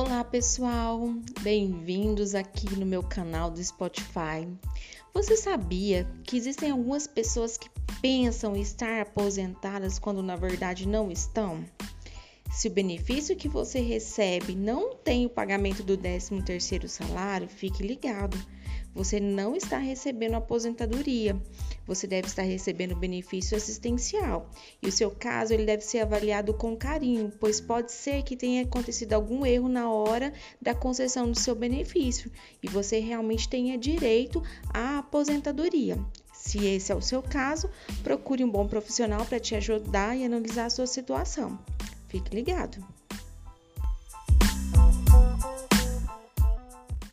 Olá pessoal, bem-vindos aqui no meu canal do Spotify. Você sabia que existem algumas pessoas que pensam estar aposentadas quando na verdade não estão? Se o benefício que você recebe não tem o pagamento do 13º salário, fique ligado você não está recebendo aposentadoria, você deve estar recebendo benefício assistencial. E o seu caso ele deve ser avaliado com carinho, pois pode ser que tenha acontecido algum erro na hora da concessão do seu benefício e você realmente tenha direito à aposentadoria. Se esse é o seu caso, procure um bom profissional para te ajudar e analisar a sua situação. Fique ligado!